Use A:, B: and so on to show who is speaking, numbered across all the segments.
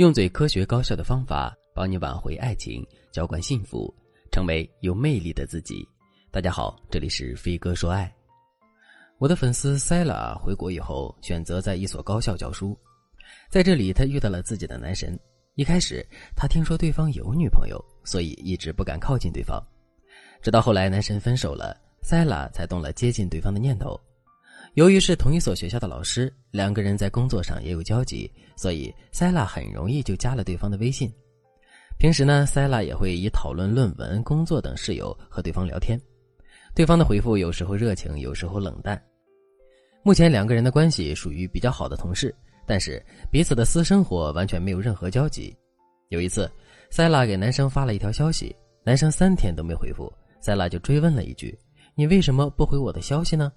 A: 用最科学高效的方法帮你挽回爱情，浇灌幸福，成为有魅力的自己。大家好，这里是飞哥说爱。我的粉丝塞拉回国以后，选择在一所高校教书，在这里他遇到了自己的男神。一开始他听说对方有女朋友，所以一直不敢靠近对方。直到后来男神分手了，塞拉才动了接近对方的念头。由于是同一所学校的老师，两个人在工作上也有交集，所以塞拉很容易就加了对方的微信。平时呢，塞拉也会以讨论论文、工作等事由和对方聊天。对方的回复有时候热情，有时候冷淡。目前两个人的关系属于比较好的同事，但是彼此的私生活完全没有任何交集。有一次，塞拉给男生发了一条消息，男生三天都没回复，塞拉就追问了一句：“你为什么不回我的消息呢？”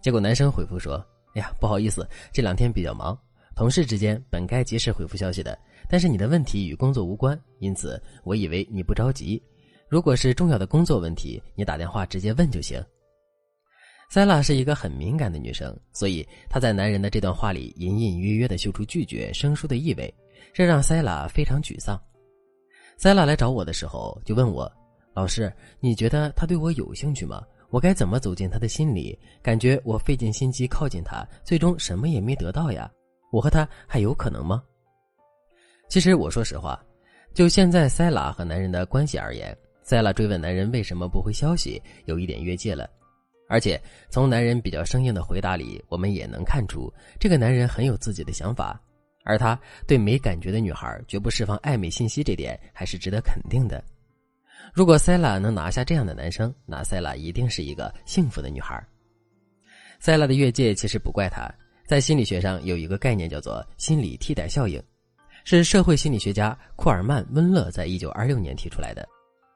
A: 结果男生回复说：“哎呀，不好意思，这两天比较忙，同事之间本该及时回复消息的，但是你的问题与工作无关，因此我以为你不着急。如果是重要的工作问题，你打电话直接问就行。”塞拉是一个很敏感的女生，所以她在男人的这段话里隐隐约约的嗅出拒绝、生疏的意味，这让塞拉非常沮丧。塞拉来找我的时候就问我：“老师，你觉得他对我有兴趣吗？”我该怎么走进他的心里？感觉我费尽心机靠近他，最终什么也没得到呀！我和他还有可能吗？其实我说实话，就现在塞拉和男人的关系而言，塞拉追问男人为什么不回消息，有一点越界了。而且从男人比较生硬的回答里，我们也能看出这个男人很有自己的想法，而他对没感觉的女孩绝不释放暧昧信息，这点还是值得肯定的。如果塞拉能拿下这样的男生，那塞拉一定是一个幸福的女孩。塞拉的越界其实不怪他，在心理学上有一个概念叫做心理替代效应，是社会心理学家库尔曼·温勒在一九二六年提出来的。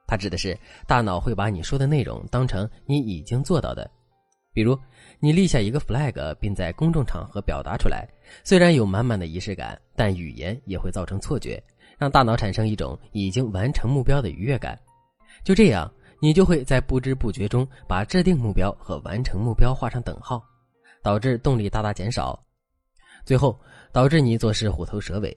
A: 它指的是大脑会把你说的内容当成你已经做到的，比如你立下一个 flag，并在公众场合表达出来，虽然有满满的仪式感，但语言也会造成错觉，让大脑产生一种已经完成目标的愉悦感。就这样，你就会在不知不觉中把制定目标和完成目标画上等号，导致动力大大减少，最后导致你做事虎头蛇尾。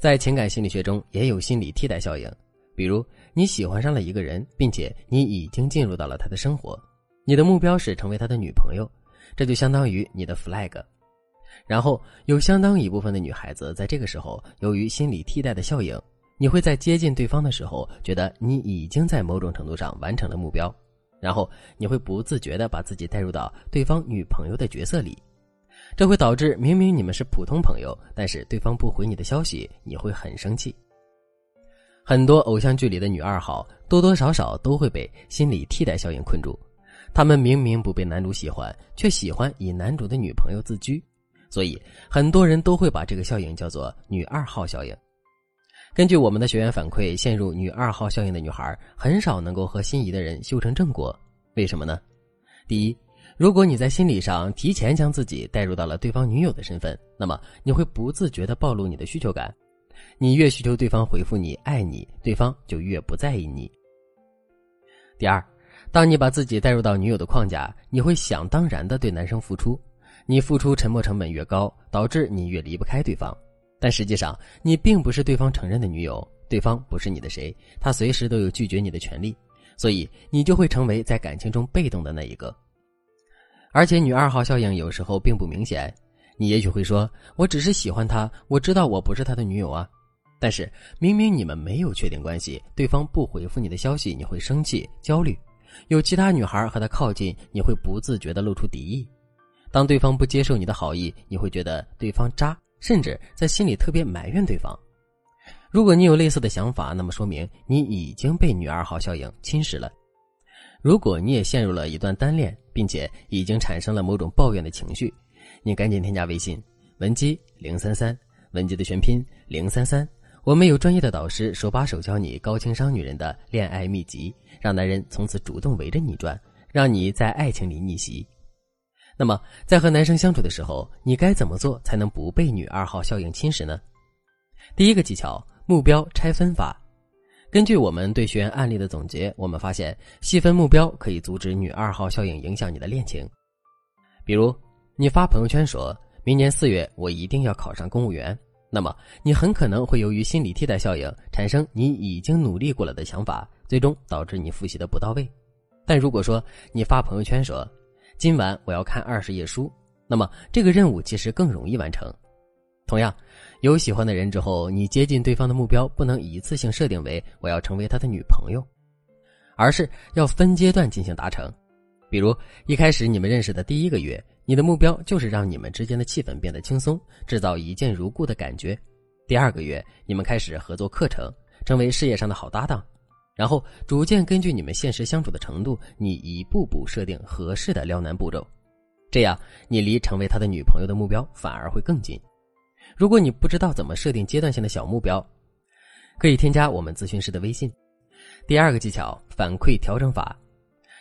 A: 在情感心理学中也有心理替代效应，比如你喜欢上了一个人，并且你已经进入到了他的生活，你的目标是成为他的女朋友，这就相当于你的 flag。然后有相当一部分的女孩子在这个时候，由于心理替代的效应。你会在接近对方的时候，觉得你已经在某种程度上完成了目标，然后你会不自觉的把自己带入到对方女朋友的角色里，这会导致明明你们是普通朋友，但是对方不回你的消息，你会很生气。很多偶像剧里的女二号多多少少都会被心理替代效应困住，她们明明不被男主喜欢，却喜欢以男主的女朋友自居，所以很多人都会把这个效应叫做“女二号效应”。根据我们的学员反馈，陷入女二号效应的女孩很少能够和心仪的人修成正果。为什么呢？第一，如果你在心理上提前将自己带入到了对方女友的身份，那么你会不自觉地暴露你的需求感。你越需求对方回复你爱你，对方就越不在意你。第二，当你把自己带入到女友的框架，你会想当然地对男生付出，你付出沉没成本越高，导致你越离不开对方。但实际上，你并不是对方承认的女友，对方不是你的谁，他随时都有拒绝你的权利，所以你就会成为在感情中被动的那一个。而且，女二号效应有时候并不明显，你也许会说：“我只是喜欢他，我知道我不是他的女友啊。”但是，明明你们没有确定关系，对方不回复你的消息，你会生气、焦虑；有其他女孩和他靠近，你会不自觉地露出敌意；当对方不接受你的好意，你会觉得对方渣。甚至在心里特别埋怨对方。如果你有类似的想法，那么说明你已经被女二号效应侵蚀了。如果你也陷入了一段单恋，并且已经产生了某种抱怨的情绪，你赶紧添加微信文姬零三三，文姬的全拼零三三。我们有专业的导师手把手教你高情商女人的恋爱秘籍，让男人从此主动围着你转，让你在爱情里逆袭。那么，在和男生相处的时候，你该怎么做才能不被女二号效应侵蚀呢？第一个技巧：目标拆分法。根据我们对学员案例的总结，我们发现细分目标可以阻止女二号效应影响你的恋情。比如，你发朋友圈说明年四月我一定要考上公务员，那么你很可能会由于心理替代效应，产生你已经努力过了的想法，最终导致你复习的不到位。但如果说你发朋友圈说今晚我要看二十页书，那么这个任务其实更容易完成。同样，有喜欢的人之后，你接近对方的目标不能一次性设定为我要成为他的女朋友，而是要分阶段进行达成。比如一开始你们认识的第一个月。你的目标就是让你们之间的气氛变得轻松，制造一见如故的感觉。第二个月，你们开始合作课程，成为事业上的好搭档，然后逐渐根据你们现实相处的程度，你一步步设定合适的撩男步骤，这样你离成为他的女朋友的目标反而会更近。如果你不知道怎么设定阶段性的小目标，可以添加我们咨询师的微信。第二个技巧：反馈调整法。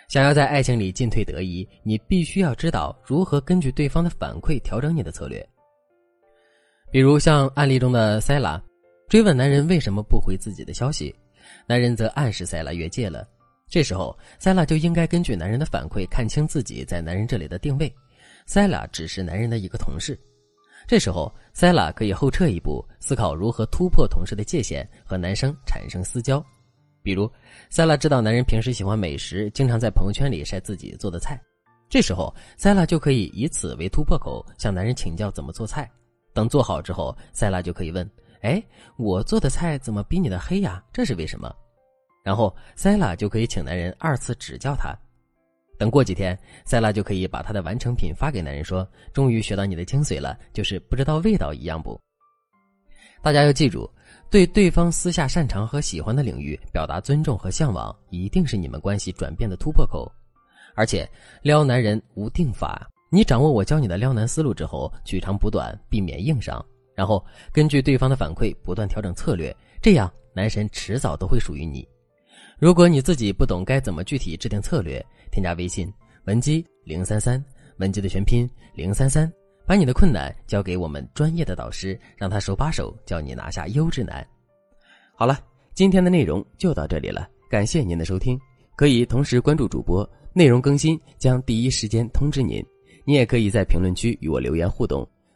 A: 想要在爱情里进退得宜，你必须要知道如何根据对方的反馈调整你的策略。比如像案例中的塞拉，追问男人为什么不回自己的消息，男人则暗示塞拉越界了。这时候，塞拉就应该根据男人的反馈，看清自己在男人这里的定位。塞拉只是男人的一个同事，这时候塞拉可以后撤一步，思考如何突破同事的界限，和男生产生私交。比如，塞拉知道男人平时喜欢美食，经常在朋友圈里晒自己做的菜，这时候塞拉就可以以此为突破口，向男人请教怎么做菜。等做好之后，塞拉就可以问：“哎，我做的菜怎么比你的黑呀？这是为什么？”然后塞拉就可以请男人二次指教他。等过几天，塞拉就可以把他的完成品发给男人，说：“终于学到你的精髓了，就是不知道味道一样不？”大家要记住。对对方私下擅长和喜欢的领域表达尊重和向往，一定是你们关系转变的突破口。而且，撩男人无定法，你掌握我教你的撩男思路之后，取长补短，避免硬伤，然后根据对方的反馈不断调整策略，这样男神迟早都会属于你。如果你自己不懂该怎么具体制定策略，添加微信文姬零三三，文姬的全拼零三三。把你的困难交给我们专业的导师，让他手把手教你拿下优质男。好了，今天的内容就到这里了，感谢您的收听。可以同时关注主播，内容更新将第一时间通知您。你也可以在评论区与我留言互动，